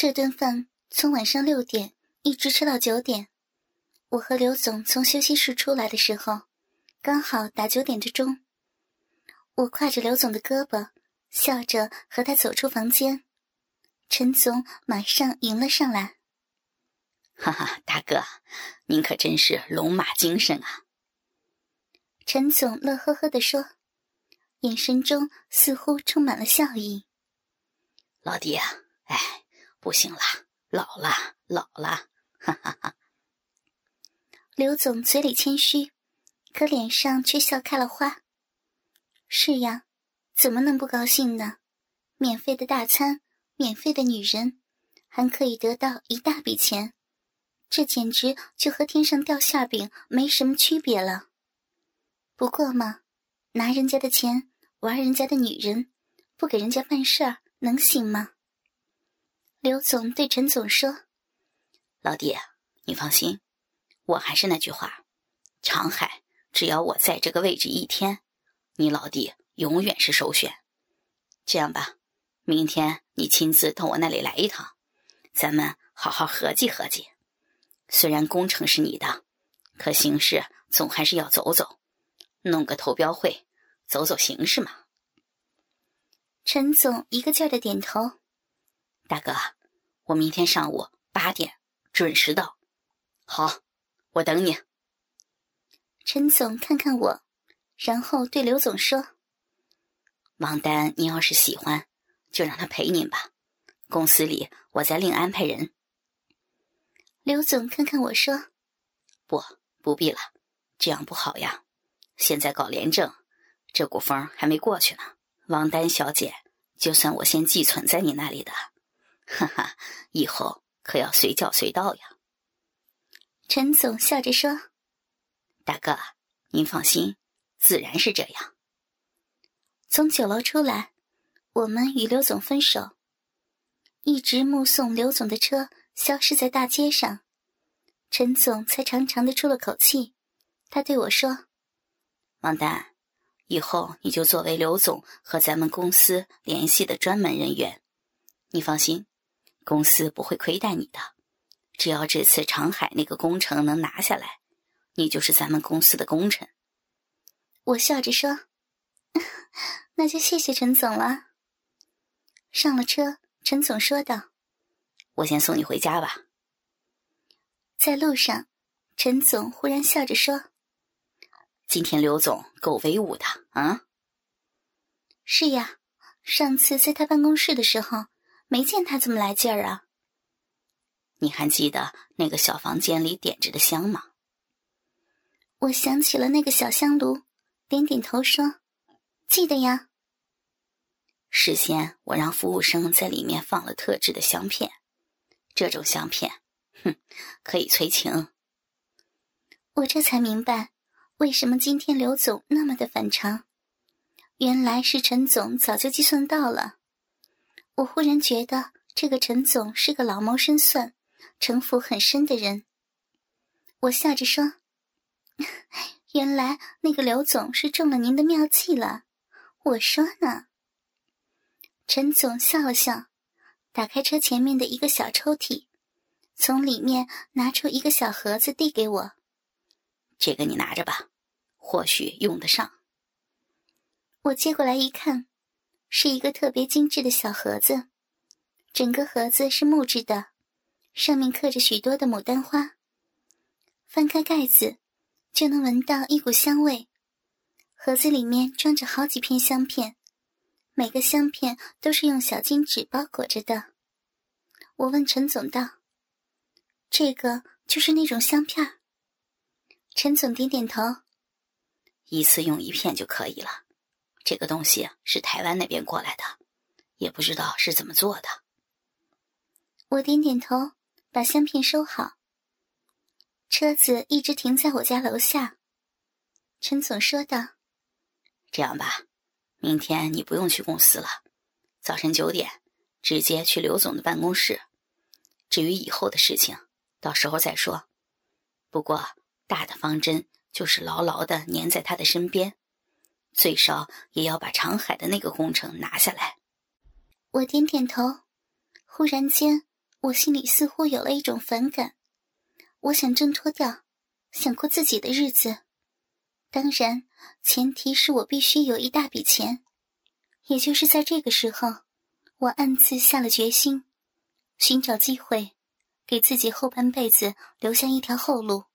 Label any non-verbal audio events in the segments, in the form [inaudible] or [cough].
这顿饭从晚上六点一直吃到九点。我和刘总从休息室出来的时候，刚好打九点的钟。我挎着刘总的胳膊，笑着和他走出房间。陈总马上迎了上来：“哈哈，大哥，您可真是龙马精神啊！”陈总乐呵呵地说，眼神中似乎充满了笑意。“老弟啊，哎，不行了，老了，老了，哈哈哈。”刘总嘴里谦虚，可脸上却笑开了花。是呀，怎么能不高兴呢？免费的大餐，免费的女人，还可以得到一大笔钱，这简直就和天上掉馅饼没什么区别了。不过嘛，拿人家的钱玩人家的女人，不给人家办事儿，能行吗？刘总对陈总说：“老弟，你放心。”我还是那句话，长海，只要我在这个位置一天，你老弟永远是首选。这样吧，明天你亲自到我那里来一趟，咱们好好合计合计。虽然工程是你的，可形势总还是要走走，弄个投标会，走走形势嘛。陈总一个劲儿的点头。大哥，我明天上午八点准时到。好。我等你。陈总看看我，然后对刘总说：“王丹，你要是喜欢，就让他陪您吧。公司里我再另安排人。”刘总看看我说：“不，不必了，这样不好呀。现在搞廉政，这股风还没过去呢。王丹小姐，就算我先寄存在你那里的，哈哈，以后可要随叫随到呀。”陈总笑着说：“大哥，您放心，自然是这样。”从酒楼出来，我们与刘总分手，一直目送刘总的车消失在大街上，陈总才长长的出了口气。他对我说：“王丹，以后你就作为刘总和咱们公司联系的专门人员，你放心，公司不会亏待你的。”只要这次长海那个工程能拿下来，你就是咱们公司的功臣。我笑着说：“那就谢谢陈总了。”上了车，陈总说道：“我先送你回家吧。”在路上，陈总忽然笑着说：“今天刘总够威武的啊！”“是呀，上次在他办公室的时候，没见他这么来劲儿啊。”你还记得那个小房间里点着的香吗？我想起了那个小香炉，点点头说：“记得呀。”事先我让服务生在里面放了特制的香片，这种香片，哼，可以催情。我这才明白，为什么今天刘总那么的反常，原来是陈总早就计算到了。我忽然觉得这个陈总是个老谋深算。城府很深的人，我笑着说：“ [laughs] 原来那个刘总是中了您的妙计了。”我说呢。陈总笑了笑，打开车前面的一个小抽屉，从里面拿出一个小盒子递给我：“这个你拿着吧，或许用得上。”我接过来一看，是一个特别精致的小盒子，整个盒子是木质的。上面刻着许多的牡丹花。翻开盖子，就能闻到一股香味。盒子里面装着好几片香片，每个香片都是用小金纸包裹着的。我问陈总道：“这个就是那种香片？”陈总点点头：“一次用一片就可以了。这个东西是台湾那边过来的，也不知道是怎么做的。”我点点头。把香片收好。车子一直停在我家楼下。陈总说道：“这样吧，明天你不用去公司了，早晨九点直接去刘总的办公室。至于以后的事情，到时候再说。不过大的方针就是牢牢的粘在他的身边，最少也要把长海的那个工程拿下来。”我点点头。忽然间。我心里似乎有了一种反感，我想挣脱掉，想过自己的日子。当然，前提是我必须有一大笔钱。也就是在这个时候，我暗自下了决心，寻找机会，给自己后半辈子留下一条后路。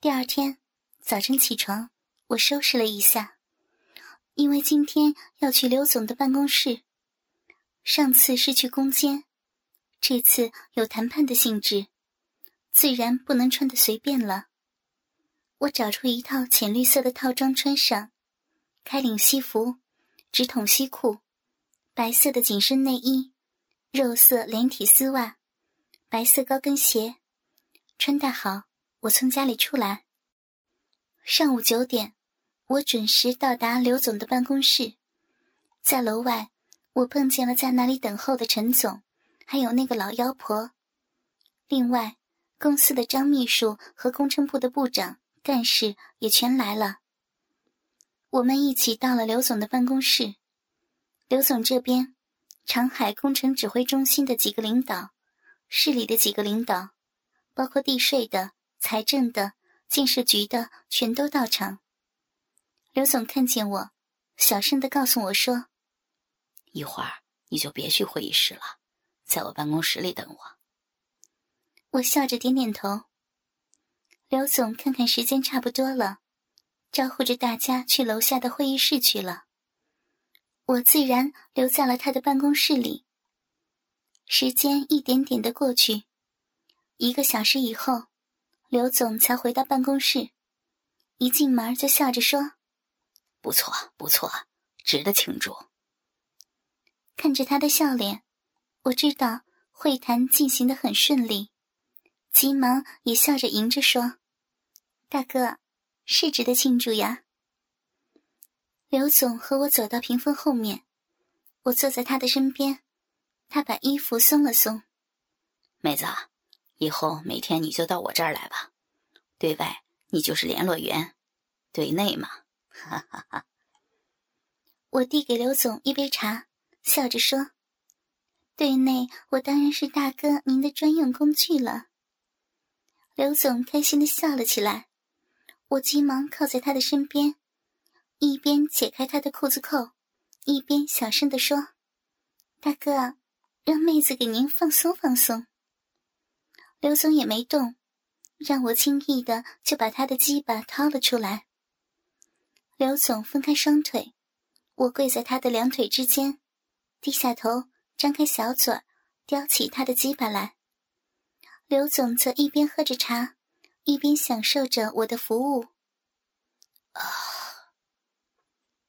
第二天早晨起床，我收拾了一下，因为今天要去刘总的办公室。上次是去攻坚，这次有谈判的性质，自然不能穿的随便了。我找出一套浅绿色的套装穿上，开领西服，直筒西裤，白色的紧身内衣，肉色连体丝袜，白色高跟鞋，穿戴好。我从家里出来。上午九点，我准时到达刘总的办公室。在楼外，我碰见了在那里等候的陈总，还有那个老妖婆。另外，公司的张秘书和工程部的部长、干事也全来了。我们一起到了刘总的办公室。刘总这边，长海工程指挥中心的几个领导，市里的几个领导，包括地税的。财政的、建设局的全都到场。刘总看见我，小声的告诉我说：“一会儿你就别去会议室了，在我办公室里等我。”我笑着点点头。刘总看看时间差不多了，招呼着大家去楼下的会议室去了。我自然留在了他的办公室里。时间一点点的过去，一个小时以后。刘总才回到办公室，一进门就笑着说：“不错，不错，值得庆祝。”看着他的笑脸，我知道会谈进行的很顺利，急忙也笑着迎着说：“大哥，是值得庆祝呀。”刘总和我走到屏风后面，我坐在他的身边，他把衣服松了松，妹子。以后每天你就到我这儿来吧，对外你就是联络员，对内嘛，哈哈哈。我递给刘总一杯茶，笑着说：“对内我当然是大哥您的专用工具了。”刘总开心的笑了起来，我急忙靠在他的身边，一边解开他的裤子扣，一边小声的说：“大哥，让妹子给您放松放松。”刘总也没动，让我轻易的就把他的鸡巴掏了出来。刘总分开双腿，我跪在他的两腿之间，低下头，张开小嘴，叼起他的鸡巴来。刘总则一边喝着茶，一边享受着我的服务。啊！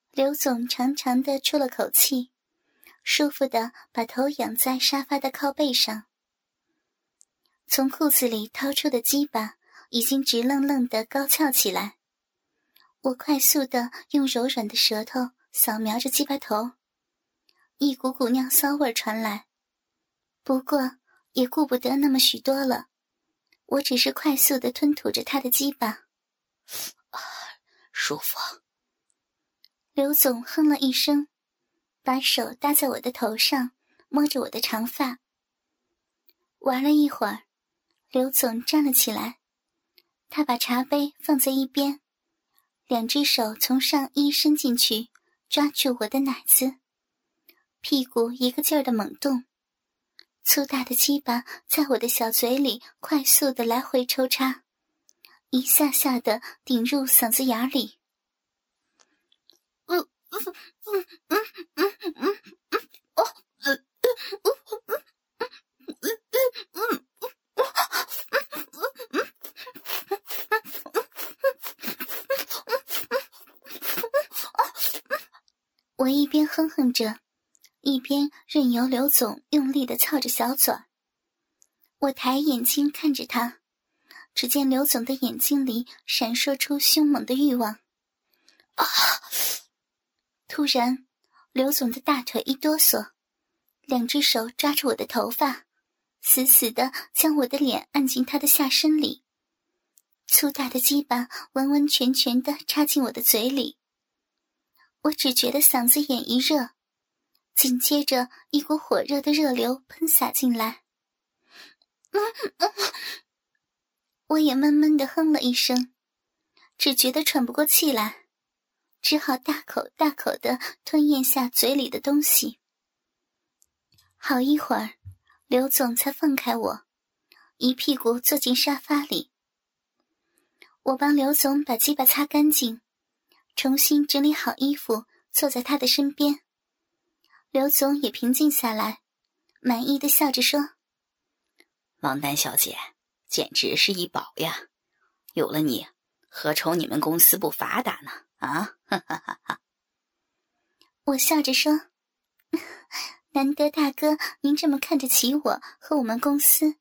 刘总长长的出了口气，舒服的把头仰在沙发的靠背上。从裤子里掏出的鸡巴已经直愣愣的高翘起来，我快速的用柔软的舌头扫描着鸡巴头，一股股尿骚味传来。不过也顾不得那么许多了，我只是快速的吞吐着他的鸡巴，啊，舒服。刘总哼了一声，把手搭在我的头上，摸着我的长发，玩了一会儿。刘总站了起来，他把茶杯放在一边，两只手从上衣伸进去，抓住我的奶子，屁股一个劲儿的猛动，粗大的鸡巴在我的小嘴里快速的来回抽插，一下下的顶入嗓子眼里。嗯嗯嗯嗯嗯嗯嗯哦呃呃呃呃呃呃呃。我一边哼哼着，一边任由刘总用力的操着小嘴。我抬眼睛看着他，只见刘总的眼睛里闪烁出凶猛的欲望。啊！突然，刘总的大腿一哆嗦，两只手抓住我的头发。死死的将我的脸按进他的下身里，粗大的鸡巴完完全全的插进我的嘴里。我只觉得嗓子眼一热，紧接着一股火热的热流喷洒进来。[laughs] 我也闷闷的哼了一声，只觉得喘不过气来，只好大口大口的吞咽下嘴里的东西。好一会儿，刘总才放开我，一屁股坐进沙发里。我帮刘总把鸡巴擦干净，重新整理好衣服，坐在他的身边。刘总也平静下来，满意的笑着说：“王丹小姐，简直是一宝呀！有了你，何愁你们公司不发达呢？啊！”哈哈哈哈我笑着说：“ [laughs] 难得大哥您这么看得起我和我们公司，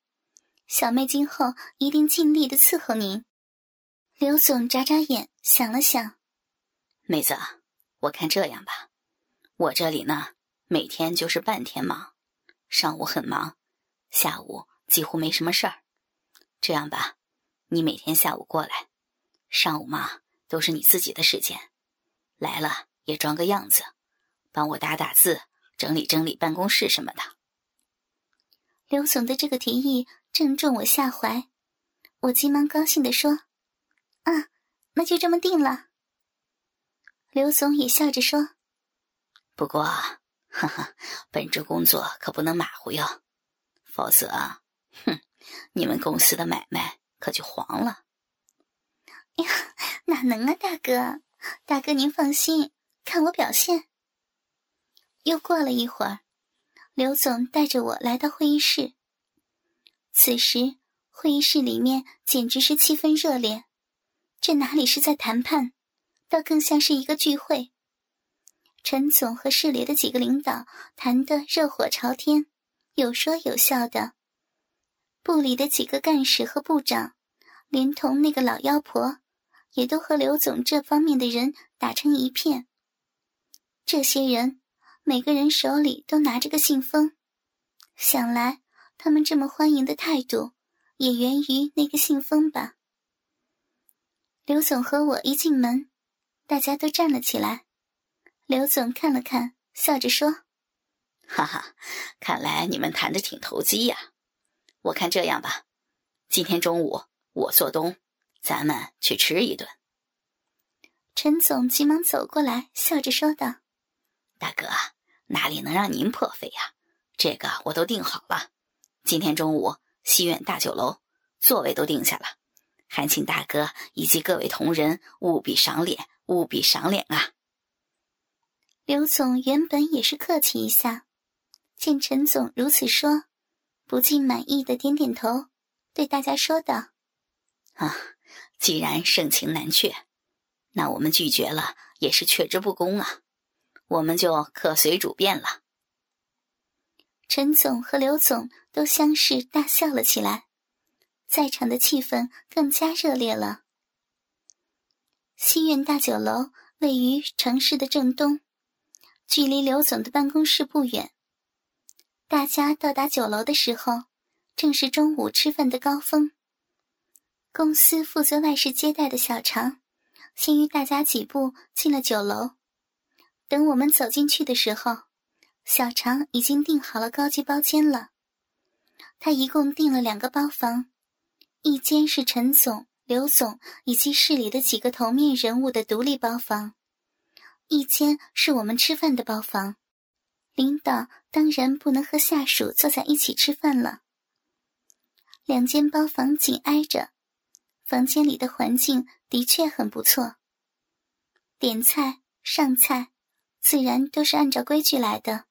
小妹今后一定尽力的伺候您。”刘总眨眨眼，想了想：“妹子，我看这样吧，我这里呢，每天就是半天忙，上午很忙，下午几乎没什么事儿。这样吧，你每天下午过来，上午嘛都是你自己的时间，来了也装个样子，帮我打打字，整理整理办公室什么的。”刘总的这个提议正中我下怀，我急忙高兴地说。啊，那就这么定了。刘总也笑着说：“不过，哈哈，本职工作可不能马虎哟，否则，哼，你们公司的买卖可就黄了。”呀，哪能啊，大哥，大哥您放心，看我表现。又过了一会儿，刘总带着我来到会议室。此时，会议室里面简直是气氛热烈。这哪里是在谈判，倒更像是一个聚会。陈总和市里的几个领导谈得热火朝天，有说有笑的。部里的几个干事和部长，连同那个老妖婆，也都和刘总这方面的人打成一片。这些人每个人手里都拿着个信封，想来他们这么欢迎的态度，也源于那个信封吧。刘总和我一进门，大家都站了起来。刘总看了看，笑着说：“哈哈，看来你们谈的挺投机呀。我看这样吧，今天中午我做东，咱们去吃一顿。”陈总急忙走过来，笑着说道：“大哥，哪里能让您破费呀？这个我都订好了，今天中午西苑大酒楼座位都定下了。”还请大哥以及各位同仁务必赏脸，务必赏脸啊！刘总原本也是客气一下，见陈总如此说，不禁满意的点点头，对大家说道：“啊，既然盛情难却，那我们拒绝了也是却之不恭啊！我们就客随主便了。”陈总和刘总都相视大笑了起来。在场的气氛更加热烈了。西苑大酒楼位于城市的正东，距离刘总的办公室不远。大家到达酒楼的时候，正是中午吃饭的高峰。公司负责外事接待的小常，先于大家几步进了酒楼。等我们走进去的时候，小常已经订好了高级包间了。他一共订了两个包房。一间是陈总、刘总以及市里的几个头面人物的独立包房，一间是我们吃饭的包房。领导当然不能和下属坐在一起吃饭了。两间包房紧挨着，房间里的环境的确很不错。点菜、上菜，自然都是按照规矩来的。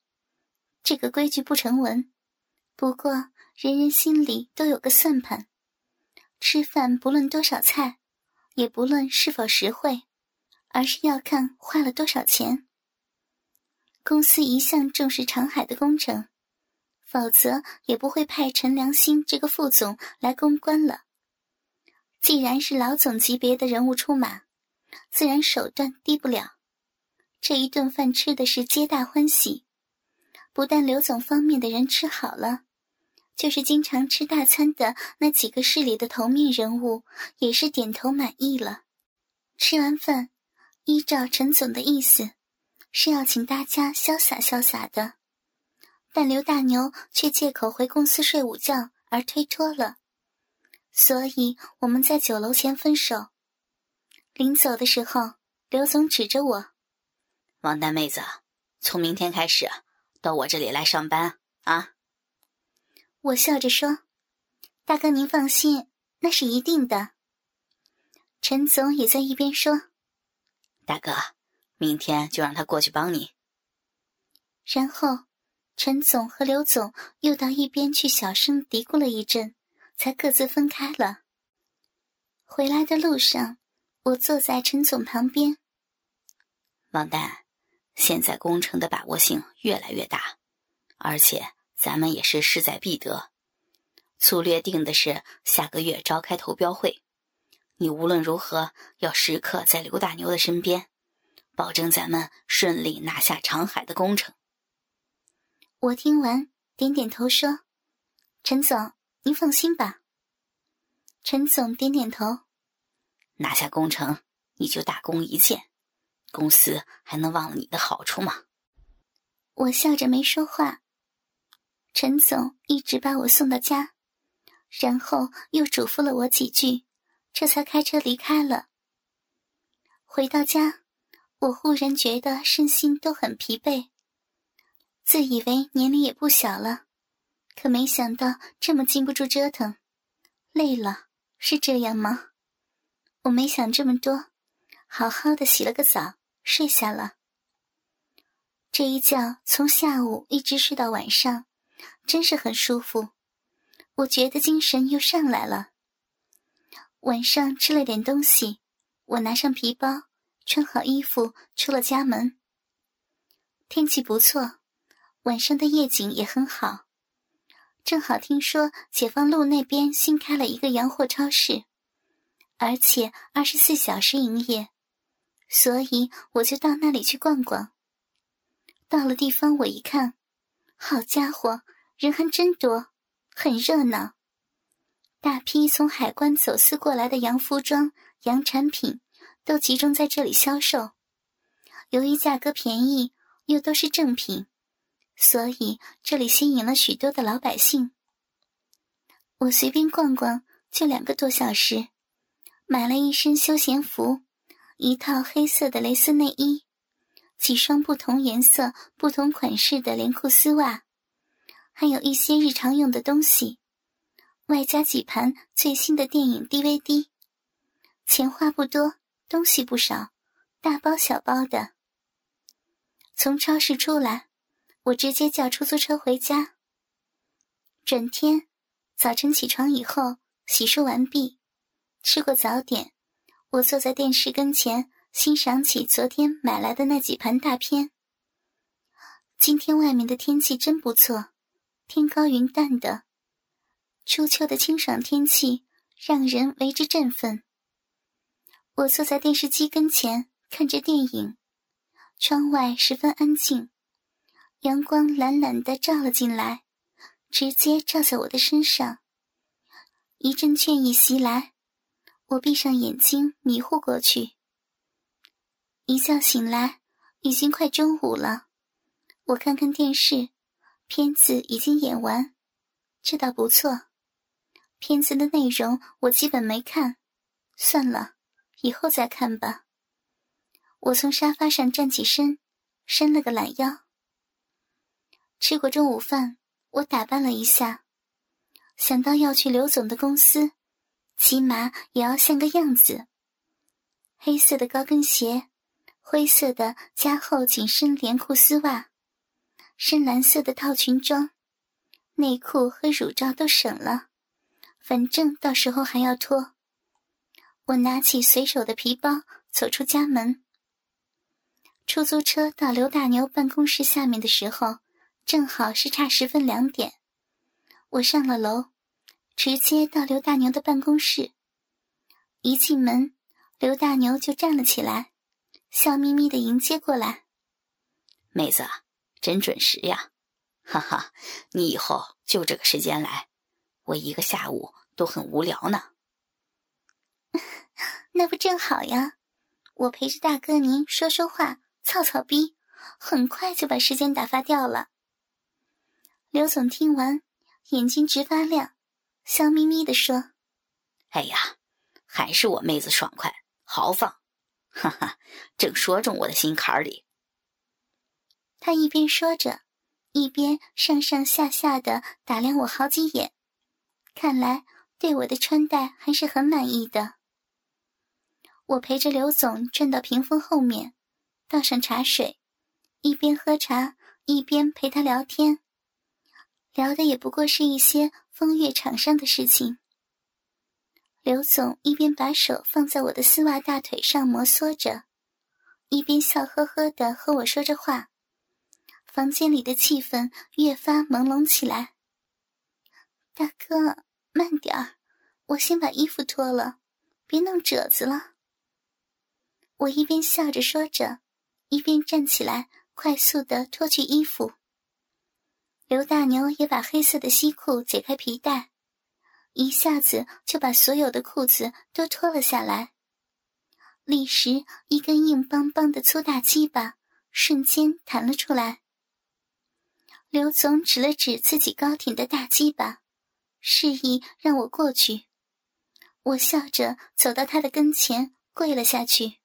这个规矩不成文，不过人人心里都有个算盘。吃饭不论多少菜，也不论是否实惠，而是要看花了多少钱。公司一向重视长海的工程，否则也不会派陈良心这个副总来公关了。既然是老总级别的人物出马，自然手段低不了。这一顿饭吃的是皆大欢喜，不但刘总方面的人吃好了。就是经常吃大餐的那几个市里的头面人物，也是点头满意了。吃完饭，依照陈总的意思，是要请大家潇洒潇洒的，但刘大牛却借口回公司睡午觉而推脱了，所以我们在酒楼前分手。临走的时候，刘总指着我：“王丹妹子，从明天开始到我这里来上班啊。”我笑着说：“大哥您放心，那是一定的。”陈总也在一边说：“大哥，明天就让他过去帮你。”然后。陈总和刘总又到一边去小声嘀咕了一阵，才各自分开了。回来的路上，我坐在陈总旁边。王丹，现在工程的把握性越来越大，而且咱们也是势在必得。粗略定的是下个月召开投标会，你无论如何要时刻在刘大牛的身边，保证咱们顺利拿下长海的工程。我听完，点点头说：“陈总，您放心吧。”陈总点点头。拿下工程，你就大功一件，公司还能忘了你的好处吗？我笑着没说话。陈总一直把我送到家，然后又嘱咐了我几句，这才开车离开了。回到家，我忽然觉得身心都很疲惫。自以为年龄也不小了，可没想到这么经不住折腾，累了是这样吗？我没想这么多，好好的洗了个澡，睡下了。这一觉从下午一直睡到晚上，真是很舒服。我觉得精神又上来了。晚上吃了点东西，我拿上皮包，穿好衣服，出了家门。天气不错。晚上的夜景也很好，正好听说解放路那边新开了一个洋货超市，而且二十四小时营业，所以我就到那里去逛逛。到了地方，我一看，好家伙，人还真多，很热闹。大批从海关走私过来的洋服装、洋产品都集中在这里销售，由于价格便宜，又都是正品。所以这里吸引了许多的老百姓。我随便逛逛就两个多小时，买了一身休闲服，一套黑色的蕾丝内衣，几双不同颜色、不同款式的连裤丝袜，还有一些日常用的东西，外加几盘最新的电影 DVD。钱花不多，东西不少，大包小包的。从超市出来。我直接叫出租车回家。转天早晨起床以后，洗漱完毕，吃过早点，我坐在电视跟前，欣赏起昨天买来的那几盘大片。今天外面的天气真不错，天高云淡的，初秋的清爽天气让人为之振奋。我坐在电视机跟前看着电影，窗外十分安静。阳光懒懒的照了进来，直接照在我的身上。一阵倦意袭来，我闭上眼睛迷糊过去。一觉醒来，已经快中午了。我看看电视，片子已经演完，这倒不错。片子的内容我基本没看，算了，以后再看吧。我从沙发上站起身，伸了个懒腰。吃过中午饭，我打扮了一下，想到要去刘总的公司，起码也要像个样子。黑色的高跟鞋，灰色的加厚紧身连裤丝袜，深蓝色的套裙装，内裤和乳罩都省了，反正到时候还要脱。我拿起随手的皮包，走出家门。出租车到刘大牛办公室下面的时候。正好是差十分两点，我上了楼，直接到刘大牛的办公室。一进门，刘大牛就站了起来，笑眯眯的迎接过来。妹子，真准时呀！哈哈，你以后就这个时间来，我一个下午都很无聊呢。[laughs] 那不正好呀，我陪着大哥您说说话，操操逼，很快就把时间打发掉了。刘总听完，眼睛直发亮，笑眯眯地说：“哎呀，还是我妹子爽快豪放，哈哈，正说中我的心坎里。”他一边说着，一边上上下下的打量我好几眼，看来对我的穿戴还是很满意的。我陪着刘总转到屏风后面，倒上茶水，一边喝茶一边陪他聊天。聊的也不过是一些风月场上的事情。刘总一边把手放在我的丝袜大腿上摩挲着，一边笑呵呵的和我说着话。房间里的气氛越发朦胧起来。大哥，慢点儿，我先把衣服脱了，别弄褶子了。我一边笑着说着，一边站起来，快速的脱去衣服。刘大牛也把黑色的西裤解开皮带，一下子就把所有的裤子都脱了下来。立时，一根硬邦邦的粗大鸡巴瞬间弹了出来。刘总指了指自己高挺的大鸡巴，示意让我过去。我笑着走到他的跟前，跪了下去。